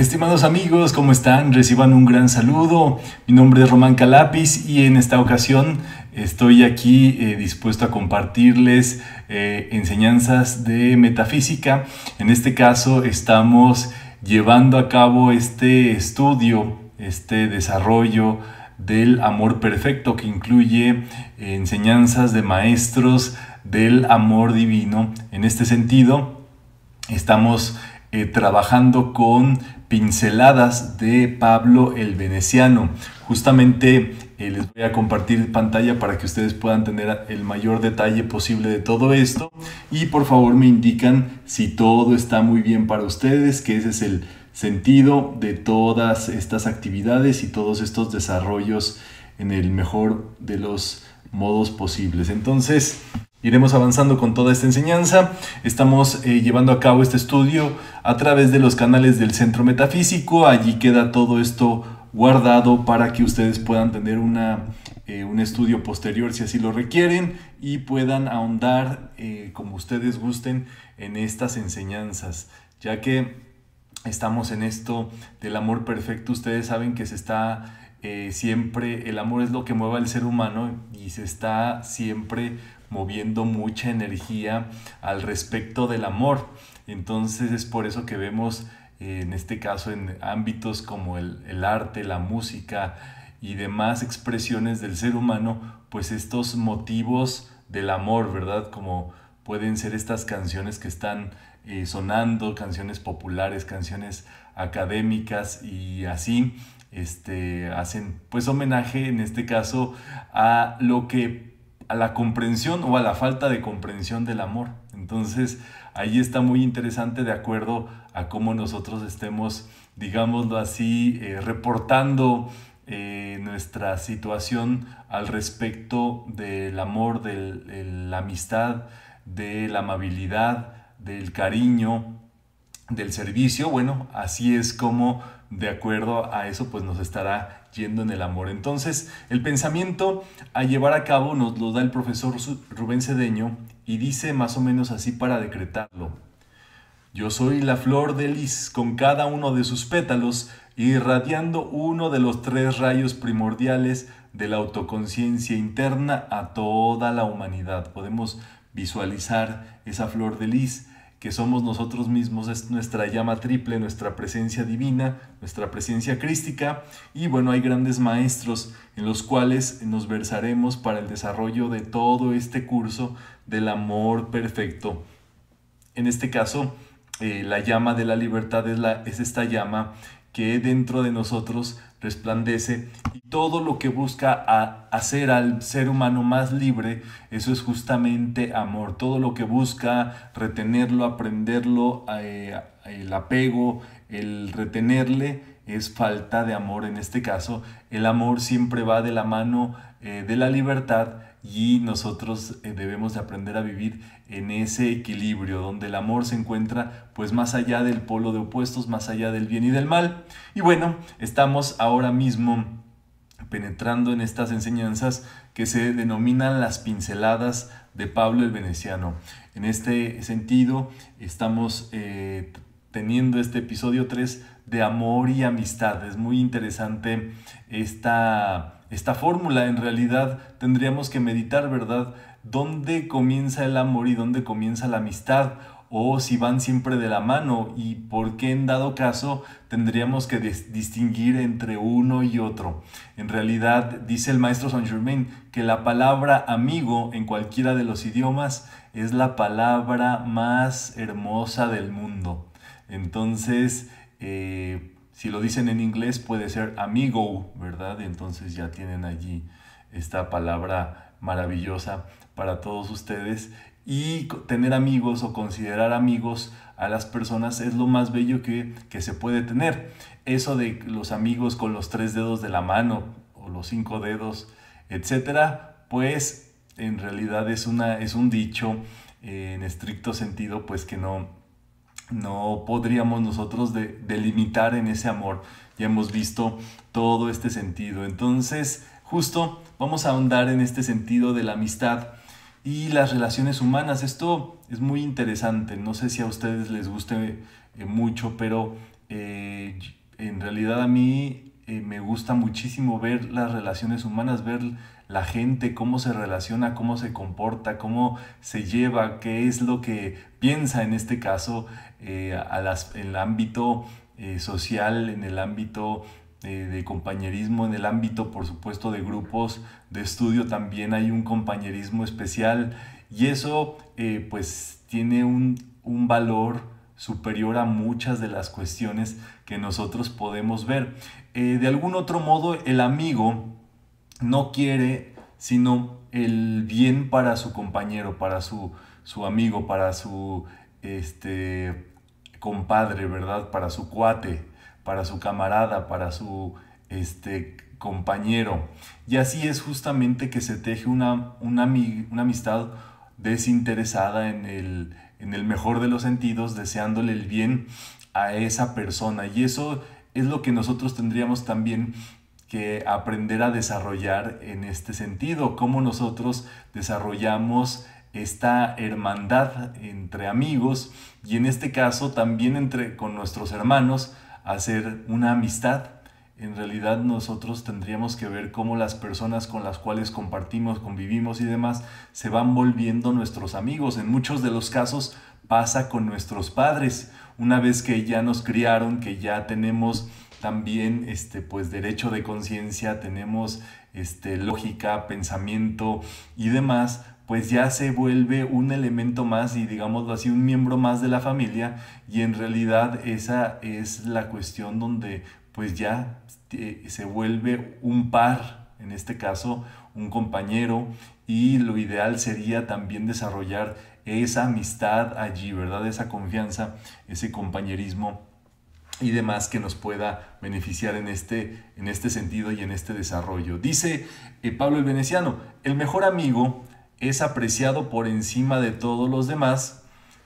Estimados amigos, ¿cómo están? Reciban un gran saludo. Mi nombre es Román Calapis y en esta ocasión estoy aquí eh, dispuesto a compartirles eh, enseñanzas de metafísica. En este caso estamos llevando a cabo este estudio, este desarrollo del amor perfecto que incluye enseñanzas de maestros del amor divino. En este sentido, estamos eh, trabajando con pinceladas de Pablo el Veneciano. Justamente eh, les voy a compartir pantalla para que ustedes puedan tener el mayor detalle posible de todo esto. Y por favor me indican si todo está muy bien para ustedes, que ese es el sentido de todas estas actividades y todos estos desarrollos en el mejor de los modos posibles. Entonces, Iremos avanzando con toda esta enseñanza. Estamos eh, llevando a cabo este estudio a través de los canales del Centro Metafísico. Allí queda todo esto guardado para que ustedes puedan tener una, eh, un estudio posterior si así lo requieren y puedan ahondar eh, como ustedes gusten en estas enseñanzas, ya que estamos en esto del amor perfecto. Ustedes saben que se está siempre, el amor es lo que mueve al ser humano y se está siempre moviendo mucha energía al respecto del amor. Entonces es por eso que vemos eh, en este caso en ámbitos como el, arte, la música y demás expresiones del ser humano, pues estos motivos del amor, ¿verdad? Como pueden ser estas canciones que están eh, sonando, canciones populares, canciones académicas y así este, hacen pues homenaje en este caso a lo que a la comprensión o a la falta de comprensión del amor. Entonces, ahí está muy interesante de acuerdo a cómo nosotros estemos, digámoslo así, eh, reportando eh, nuestra situación al respecto del amor, de la amistad, de la amabilidad, del cariño, del servicio. Bueno, así es como de acuerdo a eso pues nos estará yendo en el amor. Entonces, el pensamiento a llevar a cabo nos lo da el profesor Rubén Cedeño y dice más o menos así para decretarlo. Yo soy la flor de lis con cada uno de sus pétalos irradiando uno de los tres rayos primordiales de la autoconciencia interna a toda la humanidad. Podemos visualizar esa flor de lis que somos nosotros mismos, es nuestra llama triple, nuestra presencia divina, nuestra presencia crística. Y bueno, hay grandes maestros en los cuales nos versaremos para el desarrollo de todo este curso del amor perfecto. En este caso, eh, la llama de la libertad es, esta llama que dentro de nosotros resplandece y todo lo que busca hacer al ser humano más libre, eso es justamente amor. Todo lo que busca retenerlo, aprenderlo, eh, el apego, el retenerle, es falta de amor. En este caso, el amor siempre va de la mano eh, de la libertad y nosotros eh, debemos de aprender a vivir en ese equilibrio donde el amor se encuentra pues más allá del polo de opuestos, más allá del bien y del mal. Y bueno, estamos ahora mismo penetrando en estas enseñanzas que se denominan las pinceladas de Pablo el Veneciano. En este sentido, estamos eh, teniendo este episodio 3 de amor y amistad. Es muy interesante esta esta fórmula. En realidad tendríamos que meditar, ¿verdad? ¿Dónde comienza el amor y dónde comienza la amistad? O si van siempre de la mano y por qué en dado caso tendríamos que distinguir entre uno y otro. En realidad dice el maestro Saint Germain que la palabra amigo en cualquiera de los idiomas es la palabra más hermosa del mundo. Entonces, eh, si lo dicen en inglés puede ser amigo, ¿verdad? Entonces ya tienen allí esta palabra maravillosa para todos ustedes. Y tener amigos o considerar amigos a las personas es lo más bello que, se puede tener. Eso de los amigos con los tres dedos de la mano o los cinco dedos, etcétera, pues en realidad es, una, es un dicho eh, en estricto sentido, pues que no, no podríamos nosotros delimitar en ese amor. Ya hemos visto todo este sentido. Entonces, justo vamos a ahondar en este sentido de la amistad y las relaciones humanas. Esto es muy interesante. No sé si a ustedes les guste eh, mucho, pero eh, En realidad a mí eh, me gusta muchísimo ver las relaciones humanas, ver la gente, cómo se relaciona, cómo se comporta, cómo se lleva, qué es lo que piensa en este caso eh, a las, en el ámbito eh, social, en el ámbito de compañerismo, en el ámbito por supuesto de grupos de estudio también hay un compañerismo especial y eso pues tiene un, un valor superior a muchas de las cuestiones que nosotros podemos ver. Eh, de algún otro modo, el amigo no quiere sino el bien para su compañero, para su, su amigo, para su este, compadre, ¿verdad? Para su cuate, para su camarada, para su este, compañero. Y así es justamente que se teje una, una, una amistad desinteresada en el, en el mejor de los sentidos, deseándole el bien a esa persona. Y eso es lo que nosotros tendríamos también que aprender a desarrollar en este sentido, cómo nosotros desarrollamos esta hermandad entre amigos y en este caso también entre con nuestros hermanos hacer una amistad en realidad nosotros tendríamos que ver cómo las personas con las cuales compartimos, convivimos y demás se van volviendo nuestros amigos. En muchos de los casos pasa con nuestros padres. Una vez que ya nos criaron, que ya tenemos también este pues derecho de conciencia, tenemos este lógica, pensamiento y demás, pues ya se vuelve un elemento más y digámoslo así, un miembro más de la familia y en realidad esa es la cuestión donde pues ya eh, se vuelve un par, en este caso un compañero, y lo ideal sería también desarrollar esa amistad allí, ¿verdad? Esa confianza, ese compañerismo y demás que nos pueda beneficiar en este, en este sentido y en este desarrollo. Dice eh, Pablo el Veneciano, el mejor amigo es apreciado por encima de todos los demás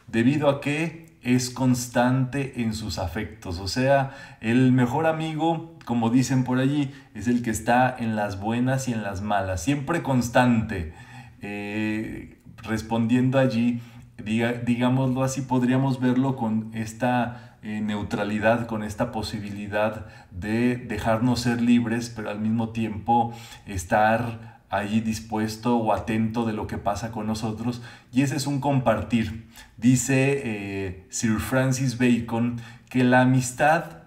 debido a que es constante en sus afectos. O sea, el mejor amigo, como dicen por allí, es el que está en las buenas y en las malas, siempre constante. Eh, respondiendo allí, diga, digámoslo así, podríamos verlo con esta eh, neutralidad, con esta posibilidad de dejarnos ser libres, pero al mismo tiempo estar allí dispuesto o atento de lo que pasa con nosotros y ese es un compartir. Dice eh, Sir Francis Bacon que la amistad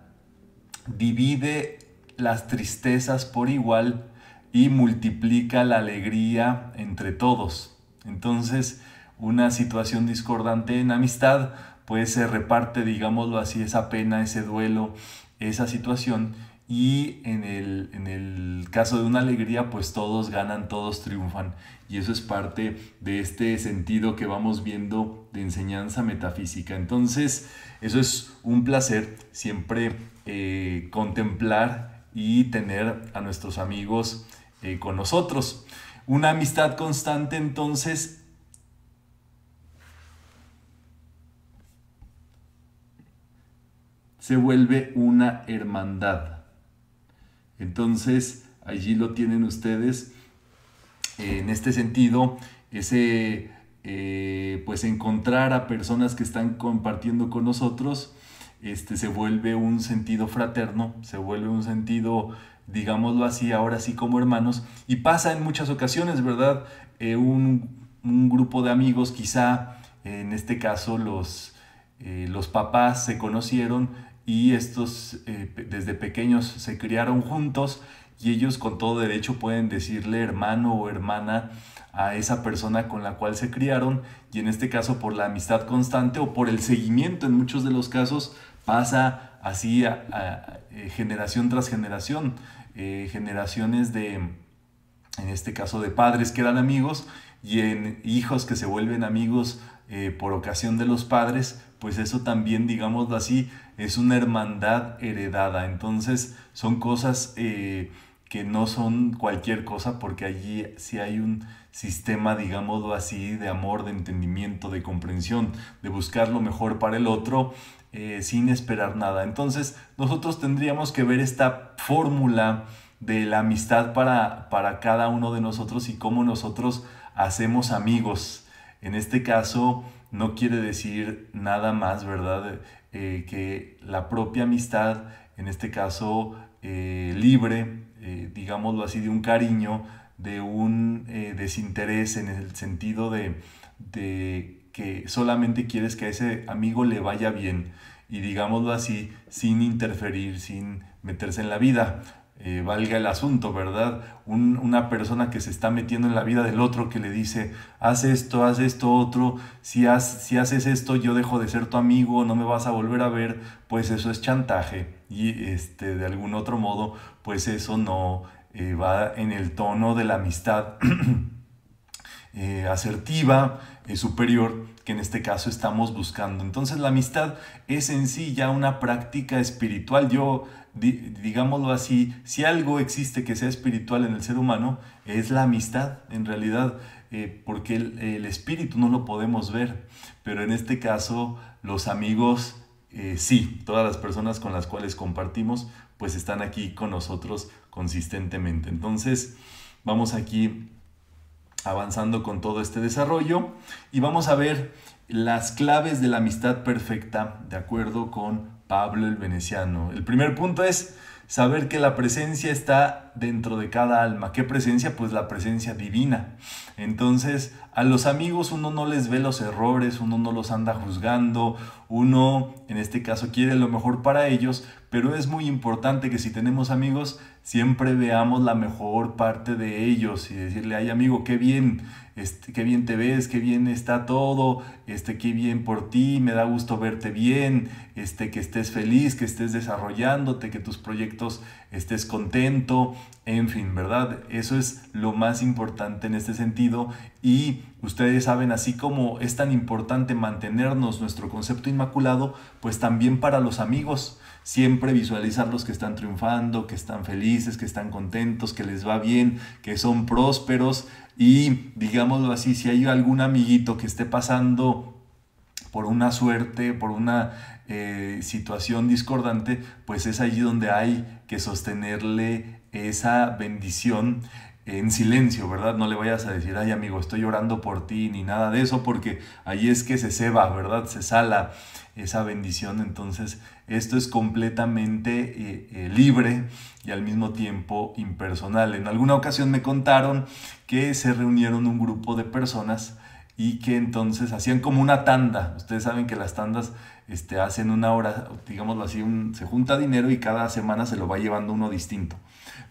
divide las tristezas por igual y multiplica la alegría entre todos. Entonces, una situación discordante en amistad, pues se reparte, digámoslo así, esa pena, ese duelo, esa situación y en el, en el, caso de una alegría, pues todos ganan, todos triunfan. Y eso es parte de este sentido que vamos viendo de enseñanza metafísica. Entonces, eso es un placer siempre eh, contemplar y tener a nuestros amigos eh, con nosotros. Una amistad constante, entonces, se vuelve una hermandad. Entonces, allí lo tienen ustedes. En este sentido, ese, eh, pues encontrar a personas que están compartiendo con nosotros, este, se vuelve un sentido fraterno, se vuelve un sentido, digámoslo así, ahora sí como hermanos, y pasa en muchas ocasiones, ¿verdad? Eh, un, grupo de amigos, quizá en este caso los, eh, los papás se conocieron, y estos eh, desde pequeños se criaron juntos y ellos con todo derecho pueden decirle hermano o hermana a esa persona con la cual se criaron y en este caso por la amistad constante o por el seguimiento en muchos de los casos pasa así a, eh, generación tras generación, eh, generaciones de, en este caso de padres que eran amigos y en hijos que se vuelven amigos por ocasión de los padres, pues eso también, digámoslo así, es una hermandad heredada. Entonces son cosas eh, que no son cualquier cosa porque allí sí hay un sistema, digámoslo así, de amor, de entendimiento, de comprensión, de buscar lo mejor para el otro eh, sin esperar nada. Entonces nosotros tendríamos que ver esta fórmula de la amistad para, para cada uno de nosotros y cómo nosotros hacemos amigos. En este caso, no quiere decir nada más, ¿verdad? Eh, que la propia amistad en este caso, eh, libre, eh, digámoslo así, de un cariño, de un desinterés en el sentido de, de que solamente quieres que a ese amigo le vaya bien y digámoslo así, sin interferir, sin meterse en la vida. Eh, valga el asunto, ¿verdad? una persona que se está metiendo en la vida del otro, que le dice, haz esto, haz esto, otro, si, haces esto yo dejo de ser tu amigo, no me vas a volver a ver, pues eso es chantaje. Y este, de algún otro modo, pues eso no eh, va en el tono de la amistad eh, asertiva, superior, que en este caso estamos buscando. Entonces la amistad es en sí ya una práctica espiritual. Yo, digámoslo así, si algo existe que sea espiritual en el ser humano, es la amistad, en realidad, eh, porque el, espíritu no lo podemos ver, pero en este caso los amigos, eh, sí, todas las personas con las cuales compartimos, pues están aquí con nosotros consistentemente. Entonces, vamos aquí avanzando con todo este desarrollo y vamos a ver las claves de la amistad perfecta de acuerdo con Pablo el Veneciano. El primer punto es saber que la presencia está dentro de cada alma. ¿Qué presencia? Pues la presencia divina. Entonces, a los amigos uno no les ve los errores, uno no los anda juzgando, uno en este caso quiere lo mejor para ellos, pero es muy importante que si tenemos amigos, siempre veamos la mejor parte de ellos y decirle, ay amigo, qué bien, este, qué bien te ves, qué bien está todo, este, qué bien por ti, me da gusto verte bien, este, que estés feliz, que estés desarrollándote, que tus proyectos estés contento, en fin, ¿verdad? Eso es lo más importante en este sentido. Y ustedes saben, así como es tan importante mantenernos nuestro concepto inmaculado, pues también para los amigos, siempre visualizar los que están triunfando, que están felices, que están contentos, que les va bien, que son prósperos. Y digámoslo así, si hay algún amiguito que esté pasando por una suerte, por una eh, situación discordante, pues es allí donde hay que sostenerle esa bendición en silencio, ¿verdad? No le vayas a decir, ay amigo, estoy llorando por ti, ni nada de eso, porque allí es que se ceba, ¿verdad? Se sala esa bendición. Entonces, esto es completamente eh, eh, libre y al mismo tiempo impersonal. En alguna ocasión me contaron que se reunieron un grupo de personas y que entonces hacían como una tanda. Ustedes saben que las tandas este, hacen una hora, digámoslo así, se junta dinero y cada semana se lo va llevando uno distinto.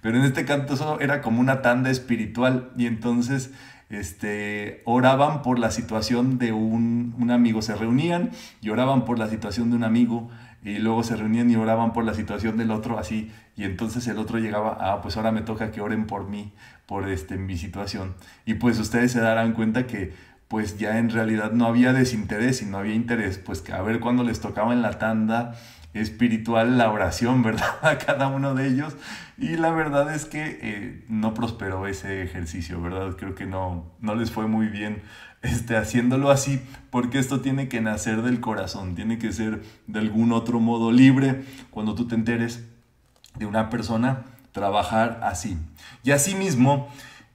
Pero en este canto eso era como una tanda espiritual. Y entonces este, oraban por la situación de un, un, amigo, se reunían y oraban por la situación de un amigo y luego se reunían y oraban por la situación del otro así. Y entonces el otro llegaba, ah, pues ahora me toca que oren por mí, por este, mi situación. Y pues ustedes se darán cuenta que pues ya en realidad no había desinterés y no había interés, pues que a ver cuándo les tocaba en la tanda espiritual la oración, ¿verdad? A cada uno de ellos. Y la verdad es que eh, no prosperó ese ejercicio, ¿verdad? Creo que no, no les fue muy bien este, haciéndolo así, porque esto tiene que nacer del corazón, tiene que ser de algún otro modo libre. Cuando tú te enteres de una persona, trabajar así. Y asimismo,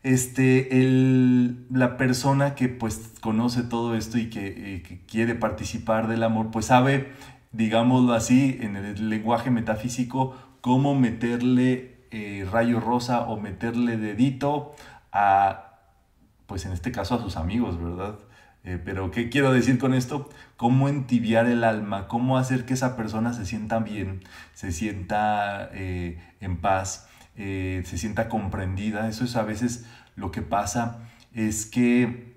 este, el, la persona que pues conoce todo esto y que, eh, que quiere participar del amor, pues sabe digámoslo así, en el lenguaje metafísico, cómo meterle eh, rayo rosa o meterle dedito a, pues en este caso a sus amigos, ¿verdad? Eh, pero ¿qué quiero decir con esto? Cómo entibiar el alma, cómo hacer que esa persona se sienta bien, se sienta eh, en paz, se sienta comprendida. Eso es a veces lo que pasa, es que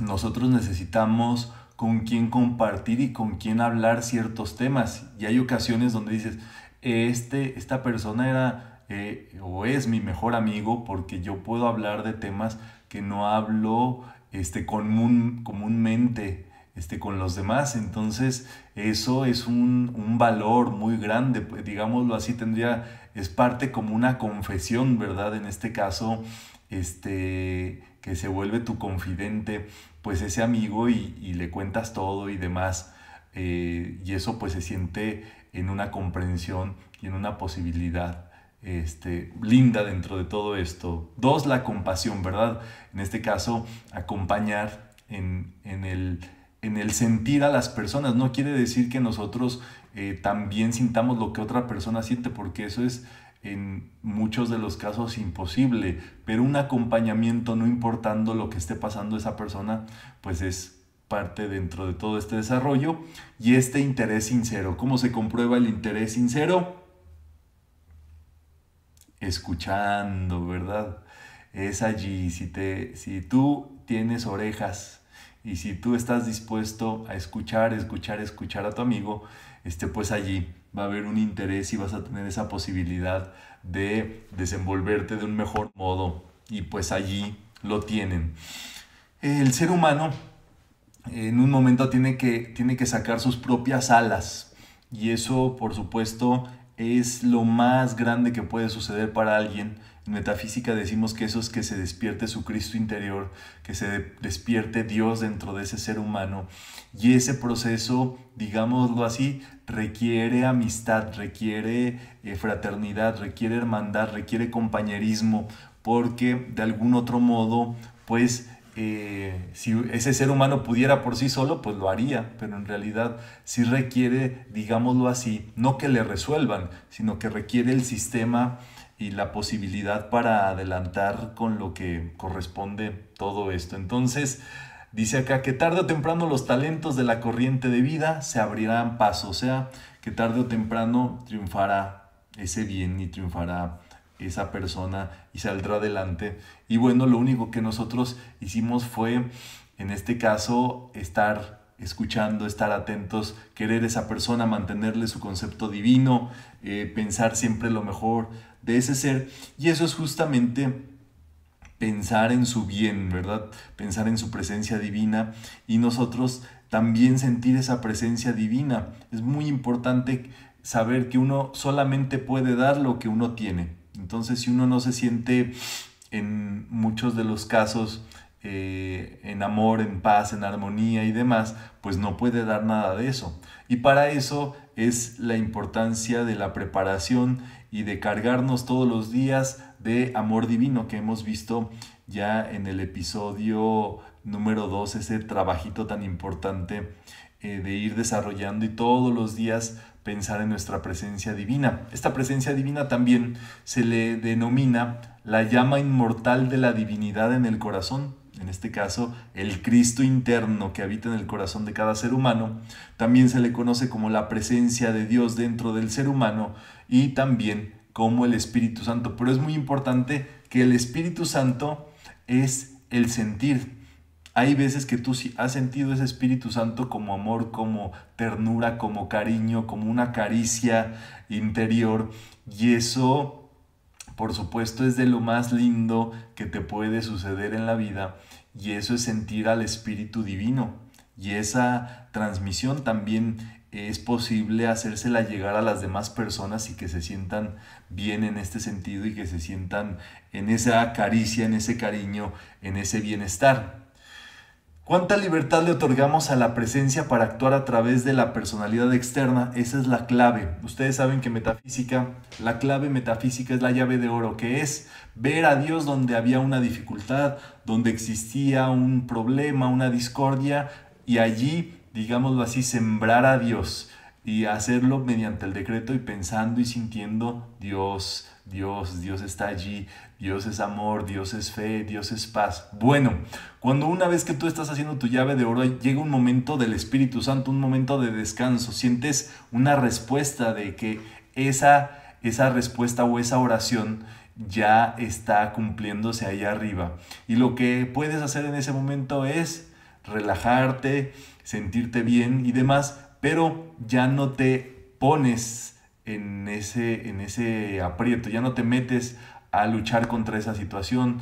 nosotros necesitamos con quién compartir y con quién hablar ciertos temas. Y hay ocasiones donde dices, este, esta persona era eh, o es mi mejor amigo porque yo puedo hablar de temas que no hablo este, común, comúnmente este, con los demás. Entonces, eso es un, un, valor muy grande, pues, digámoslo así, tendría, es parte como una confesión, ¿verdad? En este caso, este, que se vuelve tu confidente, pues ese amigo y, le cuentas todo y demás. Eh, y eso pues se siente en una comprensión y en una posibilidad este, linda dentro de todo esto. Dos, la compasión, ¿verdad? En este caso, acompañar en, el en el sentir a las personas. No quiere decir que nosotros eh, también sintamos lo que otra persona siente, porque eso es en muchos de los casos imposible, pero un acompañamiento, no importando lo que esté pasando esa persona, pues es parte dentro de todo este desarrollo y este interés sincero. ¿Cómo se comprueba el interés sincero? Escuchando, ¿verdad? Es allí, si, te, si tú tienes orejas y si tú estás dispuesto a escuchar, escuchar, escuchar a tu amigo, este, pues allí va a haber un interés y vas a tener esa posibilidad de desenvolverte de un mejor modo y pues allí lo tienen. El ser humano en un momento tiene que, tiene que sacar sus propias alas y eso por supuesto es lo más grande que puede suceder para alguien. Metafísica decimos que eso es que se despierte su Cristo interior, que se despierte Dios dentro de ese ser humano. Y ese proceso, digámoslo así, requiere amistad, requiere eh, fraternidad, requiere hermandad, requiere compañerismo, porque de algún otro modo, pues eh, si ese ser humano pudiera por sí solo, pues lo haría, pero en realidad sí requiere, digámoslo así, no que le resuelvan, sino que requiere el sistema y la posibilidad para adelantar con lo que corresponde todo esto. Entonces, dice acá que tarde o temprano los talentos de la corriente de vida se abrirán paso, o sea, que tarde o temprano triunfará ese bien y triunfará esa persona y saldrá adelante. Y bueno, lo único que nosotros hicimos fue, en este caso, estar escuchando, estar atentos, querer esa persona, mantenerle su concepto divino, eh, pensar siempre lo mejor de ese ser. Y eso es justamente pensar en su bien, ¿verdad? Pensar en su presencia divina y nosotros también sentir esa presencia divina. Es muy importante saber que uno solamente puede dar lo que uno tiene. Entonces, si uno no se siente en muchos de los casos eh, en amor, en paz, en armonía y demás, pues no puede dar nada de eso. Y para eso es la importancia de la preparación y de cargarnos todos los días de amor divino que hemos visto ya en el episodio número 2, ese trabajito tan importante eh, de ir desarrollando y todos los días pensar en nuestra presencia divina. Esta presencia divina también se le denomina la llama inmortal de la divinidad en el corazón, en este caso el Cristo interno que habita en el corazón de cada ser humano, también se le conoce como la presencia de Dios dentro del ser humano y también como el Espíritu Santo. Pero es muy importante que el Espíritu Santo es el sentir, hay veces que tú has sentido ese Espíritu Santo como amor, como ternura, como cariño, como una caricia interior. Y eso, por supuesto, es de lo más lindo que te puede suceder en la vida. Y eso es sentir al Espíritu Divino. Y esa transmisión también es posible hacérsela llegar a las demás personas y que se sientan bien en este sentido y que se sientan en esa caricia, en ese cariño, en ese bienestar. ¿Cuánta libertad le otorgamos a la presencia para actuar a través de la personalidad externa? Esa es la clave. Ustedes saben que metafísica, la clave metafísica es la llave de oro, que es ver a Dios donde había una dificultad, donde existía un problema, una discordia, y allí, digámoslo así, sembrar a Dios y hacerlo mediante el decreto y pensando y sintiendo Dios, Dios, Dios está allí, Dios es amor, Dios es fe, Dios es paz. Bueno, cuando una vez que tú estás haciendo tu llave de oro, llega un momento del Espíritu Santo, un momento de descanso, sientes una respuesta de que esa, esa respuesta o esa oración ya está cumpliéndose ahí arriba. Y lo que puedes hacer en ese momento es relajarte, sentirte bien y demás, pero ya no te pones en ese, en ese aprieto, ya no te metes a luchar contra esa situación.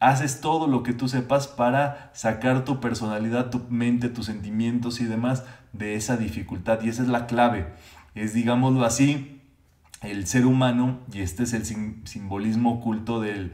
Haces todo lo que tú sepas para sacar tu personalidad, tu mente, tus sentimientos y demás de esa dificultad. Y esa es la clave. Es, digámoslo así, el ser humano, y este es el simbolismo oculto de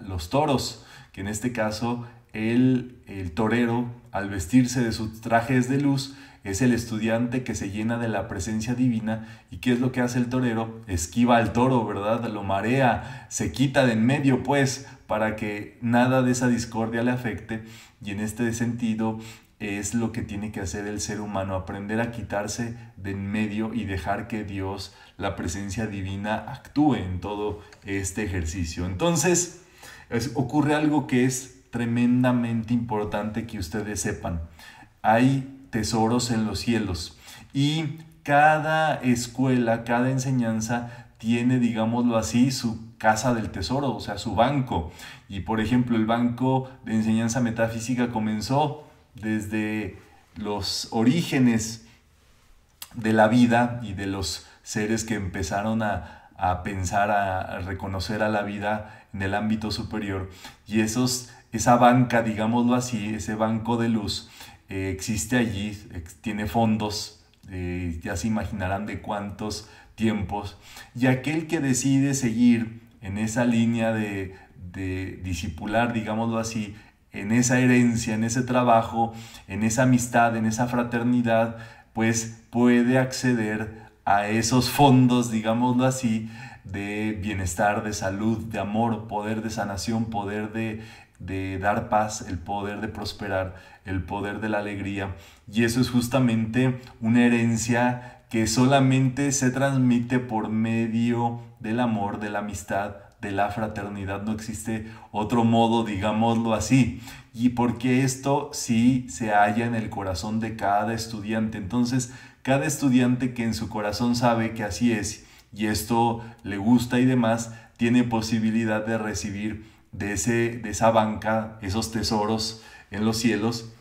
los toros, que en este caso el, el torero, al vestirse de sus trajes de luz, es el estudiante que se llena de la presencia divina. ¿Y qué es lo que hace el torero? Esquiva al toro, ¿verdad? Lo marea, se quita de en medio, pues, para que nada de esa discordia le afecte. Y en este sentido, es lo que tiene que hacer el ser humano, aprender a quitarse de en medio y dejar que Dios, la presencia divina, actúe en todo este ejercicio. Entonces, ocurre algo que es tremendamente importante que ustedes sepan. Hay tesoros en los cielos y cada escuela, cada enseñanza tiene, digámoslo así, su casa del tesoro, o sea, su banco. Y por ejemplo, el banco de enseñanza metafísica comenzó desde los orígenes de la vida y de los seres que empezaron a, pensar, a, reconocer a la vida en el ámbito superior. Y esos, esa banca, digámoslo así, ese banco de luz, eh, existe allí, tiene fondos, eh, ya se imaginarán de cuántos tiempos, y aquel que decide seguir en esa línea de, de discipular, digámoslo así, en esa herencia, en ese trabajo, en esa amistad, en esa fraternidad, pues puede acceder a esos fondos, digámoslo así, de bienestar, de salud, de amor, poder de sanación, poder de, de dar paz, el poder de prosperar, el poder de la alegría. Y eso es justamente una herencia que solamente se transmite por medio del amor, de la amistad, de la fraternidad. No existe otro modo, digámoslo así. Y porque esto sí se halla en el corazón de cada estudiante. Entonces, cada estudiante que en su corazón sabe que así es y esto le gusta y demás, tiene posibilidad de recibir de, ese, de esa banca esos tesoros en los cielos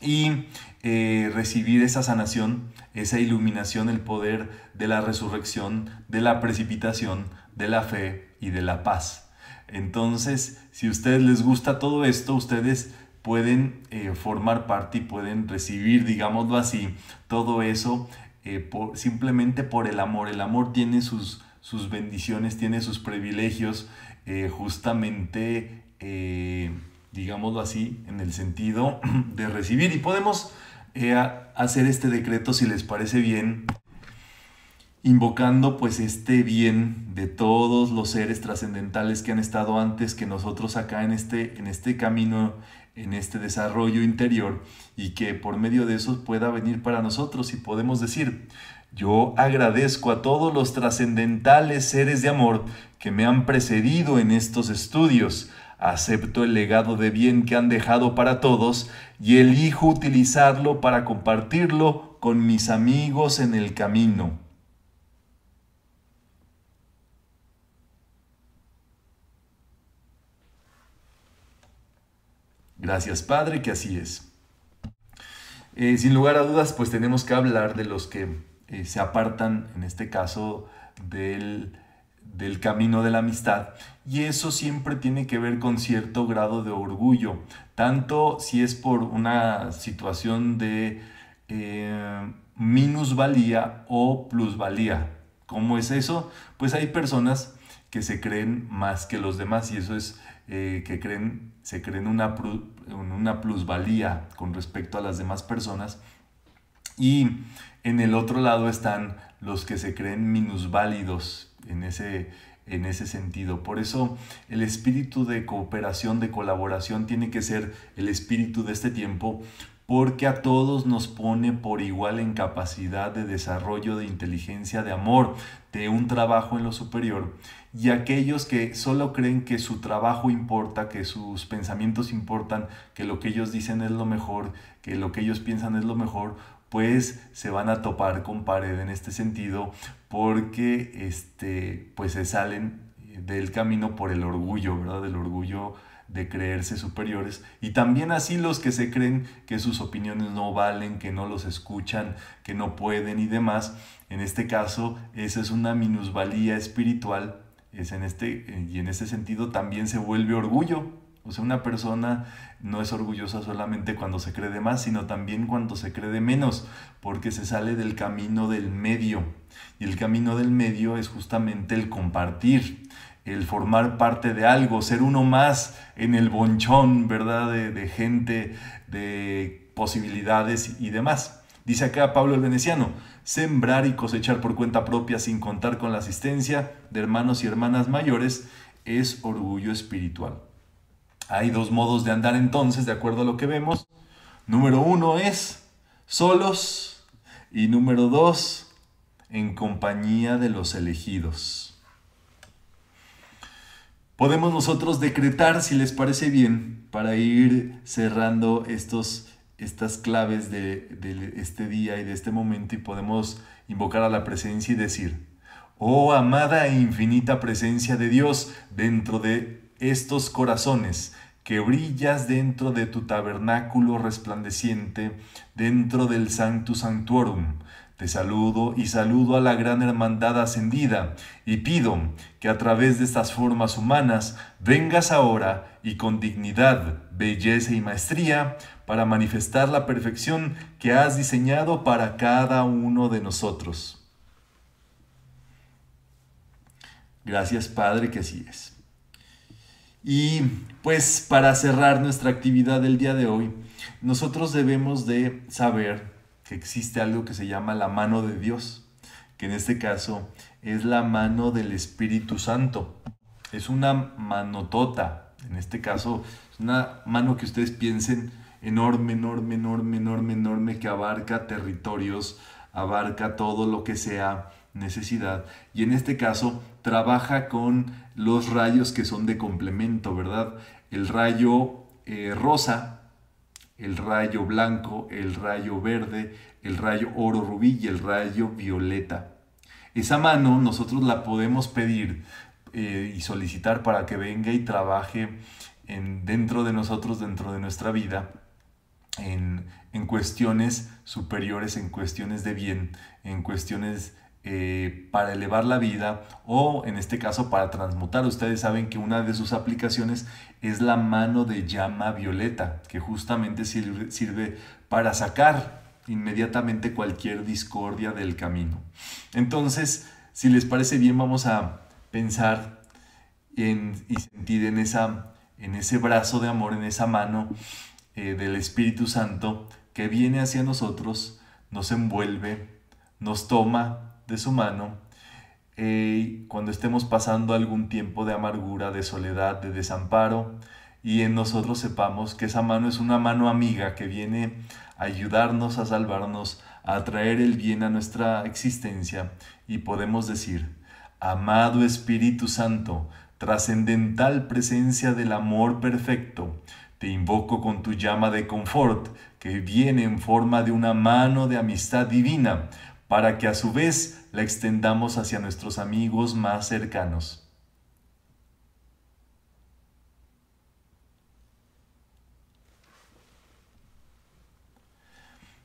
y eh, recibir esa sanación, esa iluminación, el poder de la resurrección, de la precipitación, de la fe y de la paz. Entonces, si a ustedes les gusta todo esto, ustedes pueden eh, formar parte y pueden recibir, digámoslo así, todo eso eh, simplemente por el amor. El amor tiene sus, sus bendiciones, tiene sus privilegios, justamente digámoslo así, en el sentido de recibir. Y podemos eh, hacer este decreto, si les parece bien, invocando pues este bien de todos los seres trascendentales que han estado antes que nosotros acá en este, en este camino, en este desarrollo interior y que por medio de eso pueda venir para nosotros y podemos decir, yo agradezco a todos los trascendentales seres de amor que me han precedido en estos estudios, acepto el legado de bien que han dejado para todos y elijo utilizarlo para compartirlo con mis amigos en el camino. Gracias Padre, que así es. Eh, sin lugar a dudas, pues tenemos que hablar de los que eh, se apartan, en este caso, del del camino de la amistad y eso siempre tiene que ver con cierto grado de orgullo, tanto si es por una situación de eh, minusvalía o plusvalía. ¿Cómo es eso? Pues hay personas que se creen más que los demás y eso es eh, que creen, se creen una, una plusvalía con respecto a las demás personas y en el otro lado están los que se creen minusválidos en ese, en ese sentido. Por eso el espíritu de cooperación, de colaboración, tiene que ser el espíritu de este tiempo, porque a todos nos pone por igual en capacidad de desarrollo, de inteligencia, de amor, de un trabajo en lo superior. Y aquellos que solo creen que su trabajo importa, que sus pensamientos importan, que lo que ellos dicen es lo mejor, que lo que ellos piensan es lo mejor, pues se van a topar con pared en este sentido porque este, pues se salen del camino por el orgullo, ¿verdad? Del orgullo de creerse superiores y también así los que se creen que sus opiniones no valen, que no los escuchan, que no pueden y demás. En este caso, esa es una minusvalía espiritual, es en este y en ese sentido también se vuelve orgullo, o sea, una persona no es orgullosa solamente cuando se cree de más, sino también cuando se cree de menos, porque se sale del camino del medio. Y el camino del medio es justamente el compartir, el formar parte de algo, ser uno más en el bonchón, ¿verdad? De, de gente, de posibilidades y demás. Dice acá Pablo el Veneciano, sembrar y cosechar por cuenta propia sin contar con la asistencia de hermanos y hermanas mayores es orgullo espiritual. Hay dos modos de andar entonces, de acuerdo a lo que vemos. Número uno es solos y número dos, en compañía de los elegidos. Podemos nosotros decretar, si les parece bien, para ir cerrando estos, estas claves de, este día y de este momento y podemos invocar a la presencia y decir, oh amada e infinita presencia de Dios dentro de estos corazones, que brillas dentro de tu tabernáculo resplandeciente, dentro del Sanctus Sanctuorum. Te saludo y saludo a la gran hermandad ascendida y pido que a través de estas formas humanas vengas ahora y con dignidad, belleza y maestría para manifestar la perfección que has diseñado para cada uno de nosotros. Gracias Padre que así es. Y pues para cerrar nuestra actividad del día de hoy, nosotros debemos de saber que existe algo que se llama la mano de Dios, que en este caso es la mano del Espíritu Santo. Es una manotota, en este caso es una mano que ustedes piensen enorme, enorme, enorme, enorme, enorme, que abarca territorios, abarca todo lo que sea necesidad. Y en este caso trabaja con los rayos que son de complemento, ¿verdad? El rayo eh, rosa, el rayo blanco, el rayo verde, el rayo oro rubí y el rayo violeta. Esa mano nosotros la podemos pedir eh, y solicitar para que venga y trabaje en, dentro de nosotros, dentro de nuestra vida, en, en cuestiones superiores, en cuestiones de bien, en cuestiones eh, para elevar la vida o en este caso para transmutar. Ustedes saben que una de sus aplicaciones es la mano de llama violeta, que justamente sirve, para sacar inmediatamente cualquier discordia del camino. Entonces, si les parece bien, vamos a pensar en, y sentir en, esa, en ese brazo de amor, en esa mano eh, del Espíritu Santo que viene hacia nosotros, nos envuelve, nos toma, de su mano eh, cuando estemos pasando algún tiempo de amargura, de soledad, de desamparo, y en nosotros sepamos que esa mano es una mano amiga que viene a ayudarnos, a salvarnos, a traer el bien a nuestra existencia, y podemos decir, amado Espíritu Santo, trascendental presencia del amor perfecto, te invoco con tu llama de confort, que viene en forma de una mano de amistad divina, para que a su vez la extendamos hacia nuestros amigos más cercanos.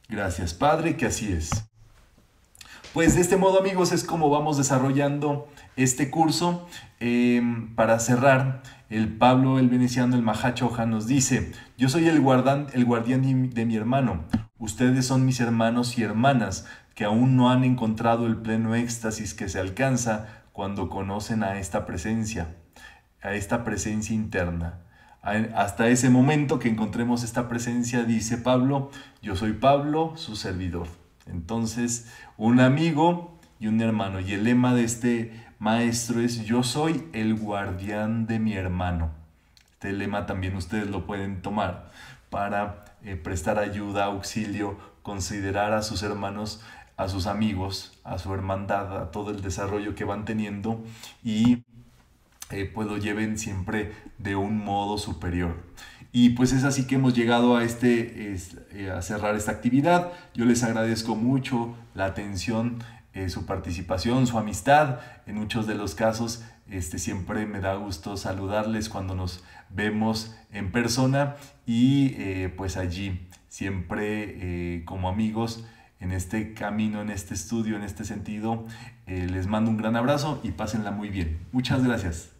Gracias Padre, que así es. Pues de este modo amigos es como vamos desarrollando este curso. Em, para cerrar, el Pablo el Veneciano, el Mahachoja, nos dice, yo soy el, guardián, el guardián de mi hermano, ustedes son mis hermanos y hermanas, que aún no han encontrado el pleno éxtasis que se alcanza cuando conocen a esta presencia, a esta presencia interna. Hasta ese momento que encontremos esta presencia, dice Pablo, yo soy Pablo, su servidor. Entonces, un amigo y un hermano. Y el lema de este maestro es, yo soy el guardián de mi hermano. Este lema también ustedes lo pueden tomar para eh, prestar ayuda, auxilio, considerar a sus hermanos a sus amigos, a su hermandad, a todo el desarrollo que van teniendo y eh, pues lo lleven siempre de un modo superior. Y pues es así que hemos llegado a, este, eh, a cerrar esta actividad. Yo les agradezco mucho la atención, eh, su participación, su amistad. En muchos de los casos este, siempre me da gusto saludarles cuando nos vemos en persona y pues allí siempre como amigos en este camino, en este estudio, en este sentido. Eh, les mando un gran abrazo y pásenla muy bien. Muchas gracias.